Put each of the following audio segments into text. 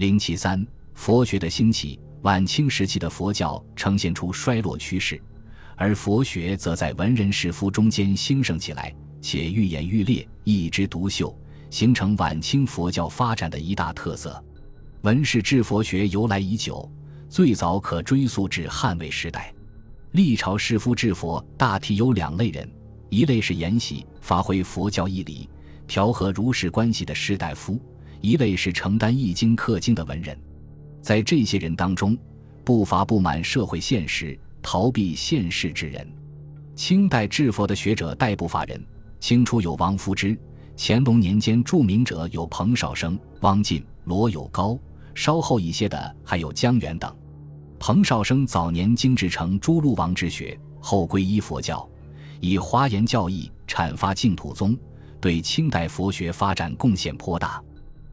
零七三，佛学的兴起，晚清时期的佛教呈现出衰落趋势，而佛学则在文人士夫中间兴盛起来，且愈演愈烈，一枝独秀，形成晚清佛教发展的一大特色。文士治佛学由来已久，最早可追溯至汉魏时代。历朝士夫治佛大体有两类人，一类是研习发挥佛教义理、调和儒士关系的士大夫，一类是承担易经刻经的文人。在这些人当中，不乏不满社会现实、逃避现实之人。清代治佛的学者代不乏人，清初有王夫之，乾隆年间著名者有彭绍生、汪晋、罗有高。稍后一些的还有江源等。彭绍生早年精制成诸路王之学，后皈依佛教，以华严教义阐发净土宗，对清代佛学发展贡献颇大。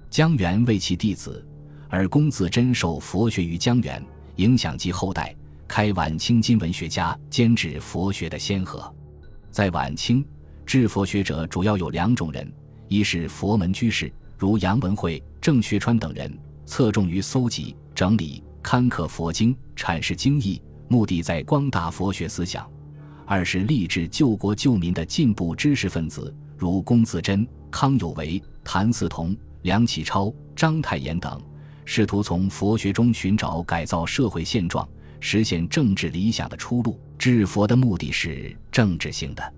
江源为其弟子，而龚自珍受佛学于江源，影响及后代，开晚清今文学家兼治佛学的先河。在晚清，治佛学者主要有两种人：一是佛门居士，如杨文慧、郑学川等人。侧重于搜集、整理、刊刻佛经，阐释经义，目的在光大佛学思想；二是立志救国救民的进步知识分子，如龚自珍、康有为、谭嗣同、梁启超、章太炎等，试图从佛学中寻找改造社会现状、实现政治理想的出路。治佛的目的是政治性的。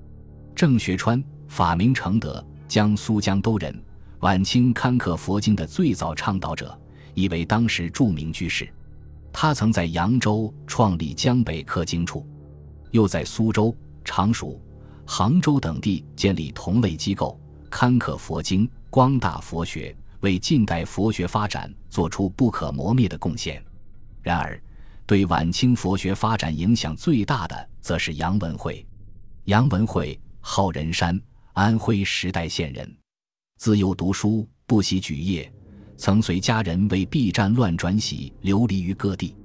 郑学川，法名承德，江苏江都人，晚清刊刻佛经的最早倡导者。亦为当时著名居士，他曾在扬州创立江北刻经处，又在苏州、常熟、杭州等地建立同类机构，刊刻佛经，光大佛学，为近代佛学发展做出不可磨灭的贡献。然而，对晚清佛学发展影响最大的，则是杨文慧。杨文慧，号仁山，安徽时代县人，自幼读书，不喜举业。曾随家人为避战乱转徙，流离于各地。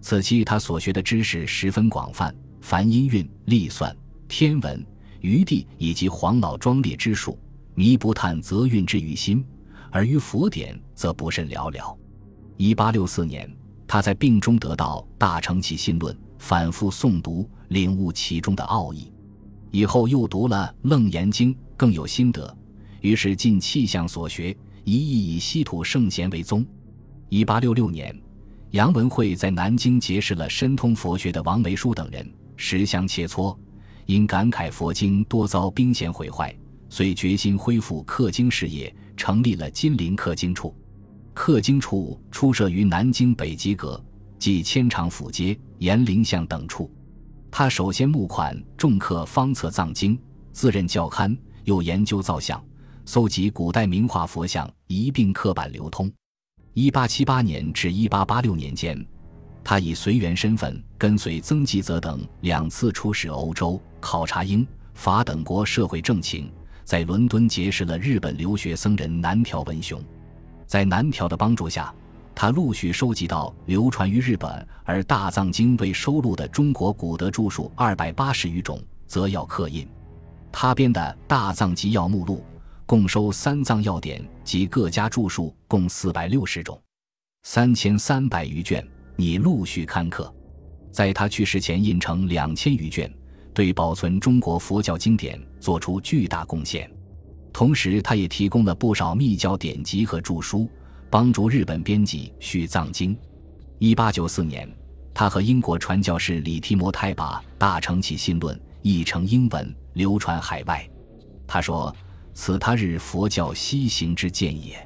此期他所学的知识十分广泛，凡音韵、历算、天文、余地以及黄老庄列之术，弥不叹则蕴之于心；而于佛典则不甚了了。一八六四年，他在病中得到《大乘起信论》，反复诵读，领悟其中的奥义。以后又读了《楞严经》，更有心得，于是尽气象所学。一意以稀土圣贤为宗。一八六六年，杨文慧在南京结识了深通佛学的王维书等人，十相切磋，因感慨佛经多遭兵险毁坏，遂决心恢复刻经事业，成立了金陵刻经处。刻经处初设于南京北极阁，即千长府街、延陵巷等处。他首先募款重刻方册藏经，自任教刊，又研究造像。搜集古代名画佛像，一并刻版流通。一八七八年至一八八六年间，他以随员身份跟随曾纪泽等两次出使欧洲，考察英法等国社会政情，在伦敦结识了日本留学僧人南条文雄。在南条的帮助下，他陆续收集到流传于日本而大藏经未收录的中国古德著述二百八十余种，则要刻印。他编的《大藏集要目录》。共收三藏要点及各家著述共四百六十种，三千三百余卷，拟陆续刊刻。在他去世前印成两千余卷，对保存中国佛教经典做出巨大贡献。同时，他也提供了不少密教典籍和著书，帮助日本编辑《续藏经》。一八九四年，他和英国传教士李提摩太把《大乘起信论》译成英文，流传海外。他说。此他日佛教西行之见也。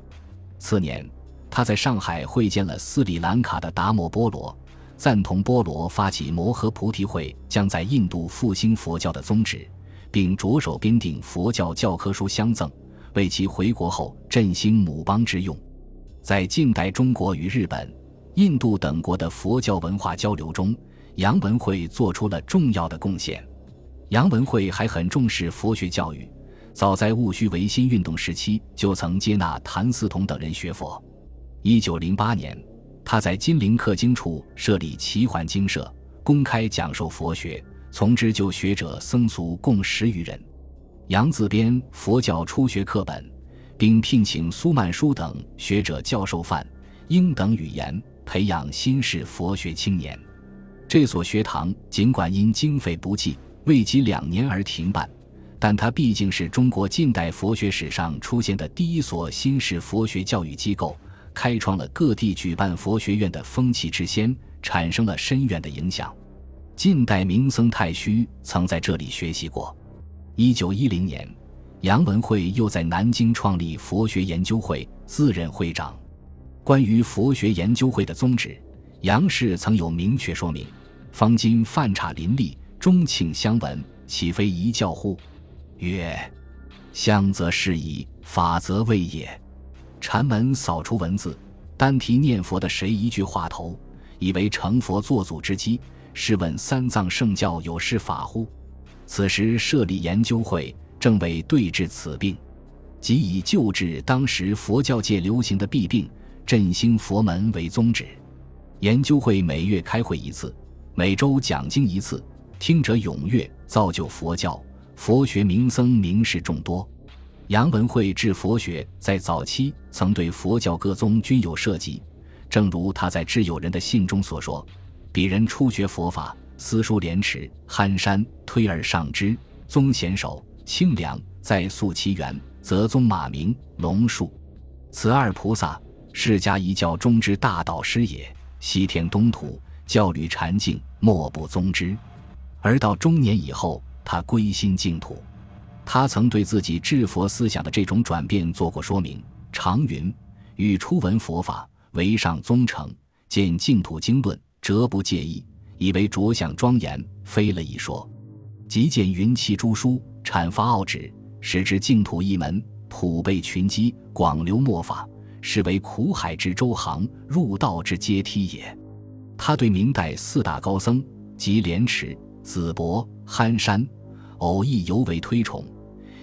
次年，他在上海会见了斯里兰卡的达摩波罗，赞同波罗发起摩诃菩提会将在印度复兴佛教的宗旨，并着手编订佛教教科书相赠，为其回国后振兴母邦之用。在近代中国与日本、印度等国的佛教文化交流中，杨文慧做出了重要的贡献。杨文慧还很重视佛学教育。早在戊戌维新运动时期，就曾接纳谭嗣同等人学佛。一九零八年，他在金陵刻经处设立齐桓经社，公开讲授佛学，从之就学者僧俗共十余人。杨自编佛教初学课本，并聘请苏曼殊等学者教授范，英等语言，培养新式佛学青年。这所学堂尽管因经费不济，未及两年而停办，但它毕竟是中国近代佛学史上出现的第一所新式佛学教育机构，开创了各地举办佛学院的风气之先，产生了深远的影响。近代名僧太虚曾在这里学习过。一九一零年，杨文慧又在南京创立佛学研究会，自任会长。关于佛学研究会的宗旨，杨氏曾有明确说明：“方今犯差林立，钟磬相闻，岂非一教乎？”曰：“相则是矣，法则未也。”禅门扫除文字，单提念佛的谁一句话头，以为成佛作祖之基。试问三藏圣教有失法乎？此时设立研究会，正为对治此病，即以救治当时佛教界流行的弊病，振兴佛门为宗旨。研究会每月开会一次，每周讲经一次，听者踊跃，造就佛教佛学名僧名士众多。杨文慧治佛学在早期曾对佛教各宗均有涉及，正如他在致友人的信中所说。鄙人初学佛法，私书廉耻，憨山推而上之。宗贤首，清凉，再溯其源，则宗马明、龙树，此二菩萨，释迦一教中之大导师也。西天东土，教履禅境，莫不宗之。而到中年以后，他归心净土。他曾对自己治佛思想的这种转变做过说明。常云：欲初闻佛法，唯上宗成，见净土经论。则不介意，以为着相庄严，非了一说。即见云气诸书，阐发奥旨，使之净土一门，普被群机，广流末法，是为苦海之舟航，入道之阶梯也。他对明代四大高僧，即莲池、子伯、憨山、偶亦尤为推崇，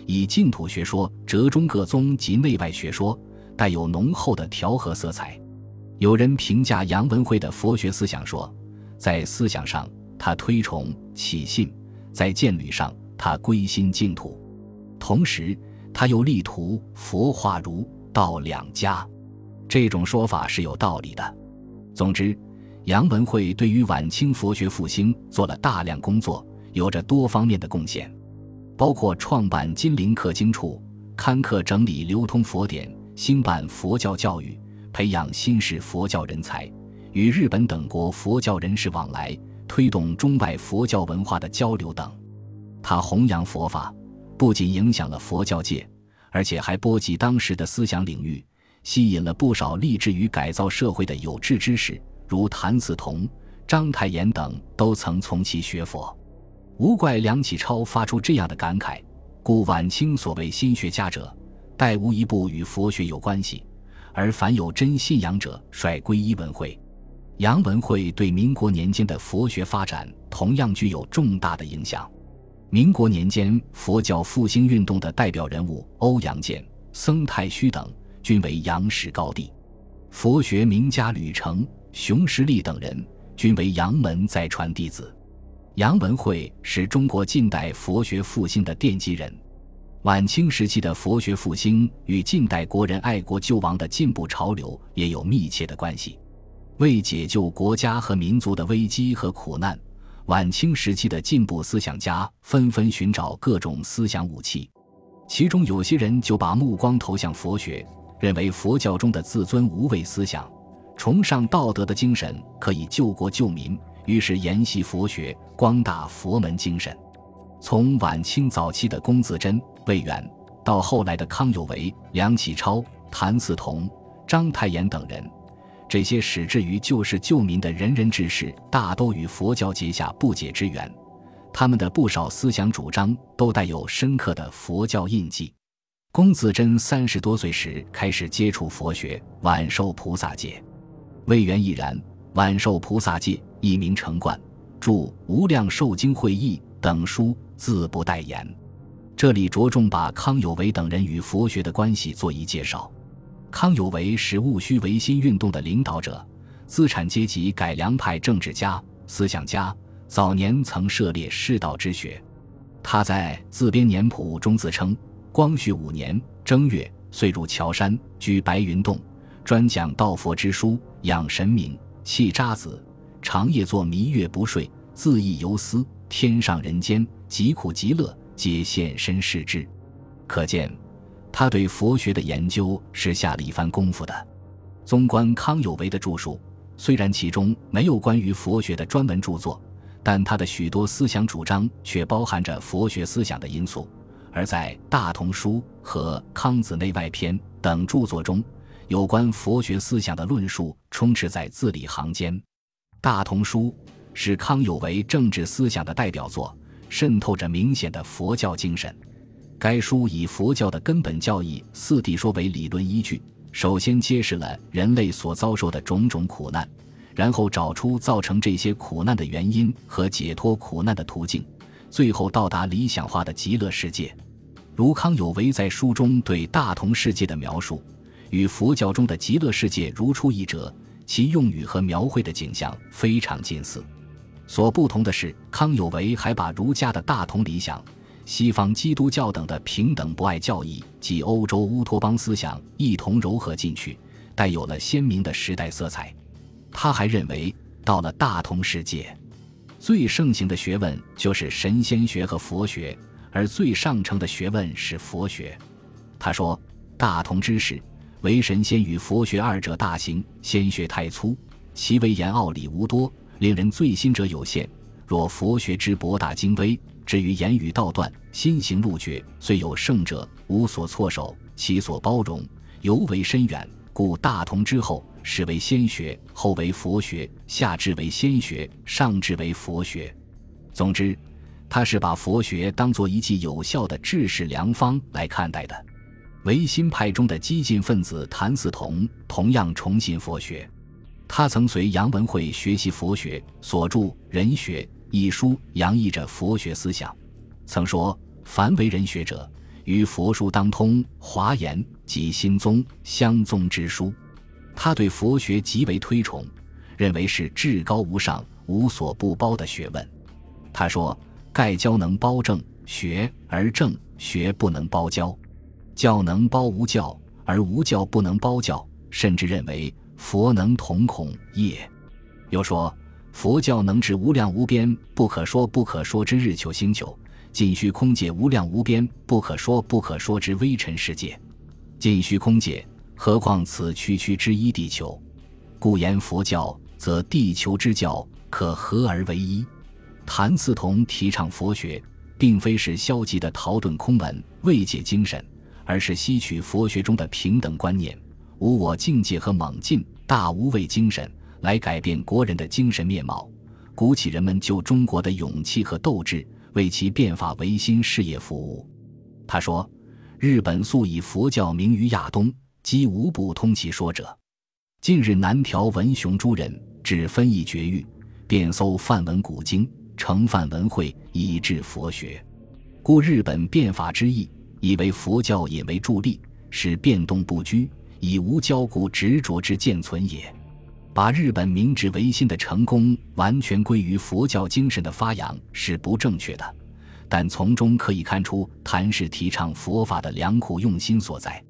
以净土学说折中各宗及内外学说，带有浓厚的调和色彩。有人评价杨文慧的佛学思想说，在思想上他推崇起信，在见履上他归心净土，同时他又力图佛化儒道两家。这种说法是有道理的。总之，杨文慧对于晚清佛学复兴做了大量工作，有着多方面的贡献，包括创办金陵刻经处，刊刻整理流通佛典，兴办佛教教育。培养新式佛教人才，与日本等国佛教人士往来，推动中外佛教文化的交流等。他弘扬佛法，不仅影响了佛教界，而且还波及当时的思想领域，吸引了不少立志于改造社会的有志之士，如谭嗣同、章太炎等，都曾从其学佛。无怪梁启超发出这样的感慨：故晚清所谓新学家者，殆无一部与佛学有关系。而凡有真信仰者，率皈依文会。杨文会对民国年间的佛学发展同样具有重大的影响。民国年间，佛教复兴运动的代表人物欧阳健、僧太虚等，均为杨氏高弟；佛学名家吕澄、熊十力等人，均为杨门再传弟子。杨文会是中国近代佛学复兴的奠基人。晚清时期的佛学复兴与近代国人爱国救亡的进步潮流也有密切的关系。为解救国家和民族的危机和苦难，晚清时期的进步思想家纷纷寻找各种思想武器，其中有些人就把目光投向佛学，认为佛教中的自尊无畏思想、崇尚道德的精神可以救国救民，于是研习佛学，光大佛门精神。从晚清早期的龚自珍。魏源，到后来的康有为、梁启超、谭嗣同、章太炎等人，这些始志于救世救民的仁人志士，大都与佛教结下不解之缘。他们的不少思想主张都带有深刻的佛教印记。龚自珍三十多岁时开始接触佛学，晚受菩萨戒；魏源亦然，晚受菩萨戒，一名成贯，著《无量寿经会义》等书，自不待言。这里着重把康有为等人与佛学的关系做一介绍。康有为是戊戌维新运动的领导者，资产阶级改良派政治家、思想家，早年曾涉猎世道之学。他在自编年谱中自称：光绪五年正月，遂入乔山，居白云洞，专讲道佛之书，养神明，弃渣子，长夜作弥月不睡，自意游思，天上人间，极苦极乐，皆现身视之。可见，他对佛学的研究是下了一番功夫的。纵观康有为的著述，虽然其中没有关于佛学的专门著作，但他的许多思想主张却包含着佛学思想的因素。而在《大同书》和《康子内外篇》等著作中，有关佛学思想的论述充斥在字里行间。《大同书》是康有为政治思想的代表作，渗透着明显的佛教精神。该书以佛教的根本教义四谛说为理论依据，首先揭示了人类所遭受的种种苦难，然后找出造成这些苦难的原因和解脱苦难的途径，最后到达理想化的极乐世界。如康有为在书中对大同世界的描述，与佛教中的极乐世界如出一辙，其用语和描绘的景象非常近似。所不同的是，康有为还把儒家的大同理想。西方基督教等的平等不爱教义及欧洲乌托邦思想一同糅合进去，带有了鲜明的时代色彩。他还认为，到了大同世界，最盛行的学问就是神仙学和佛学，而最上乘的学问是佛学。他说：“大同之事，唯神仙与佛学二者大行。仙学太粗，其为言奥理无多，令人醉心者有限；若佛学之博大精微。”至于言语道断、心行路绝，虽有圣者，无所措手，其所包容尤为深远。故大同之后，始为仙学，后为佛学，下至为仙学，上至为佛学。总之，他是把佛学当做一剂有效的治世良方来看待的。唯心派中的激进分子谭嗣同同样崇信佛学，他曾随杨文慧学习佛学，所著《人学》。一书洋溢着佛学思想，曾说：“凡为人学者，于佛书当通，华严及心宗相宗之书。”他对佛学极为推崇，认为是至高无上、无所不包的学问。他说：“盖教能包正学，而正学不能包教；教能包无教，而无教不能包教。甚至认为佛能同孔业。”又说。佛教能治无量无边不可说不可说之日球星球，尽虚空界无量无边不可说不可说之微尘世界，尽虚空界，何况此区区之一地球？故言佛教，则地球之教可合而为一。谭嗣同提倡佛学，并非是消极的逃遁空门、未解精神，而是吸取佛学中的平等观念、无我境界和猛进、大无畏精神。来改变国人的精神面貌，鼓起人们救中国的勇气和斗志，为其变法维新事业服务。他说：“日本素以佛教名于亚东，几无不通其说者。近日南条文雄诸人至分意绝域，便搜梵文古经，成梵文会，以治佛学。故日本变法之意，以为佛教也为助力，使变动不居，以无交固执着之见存也。”把日本明治维新的成功完全归于佛教精神的发扬是不正确的，但从中可以看出谭氏提倡佛法的良苦用心所在。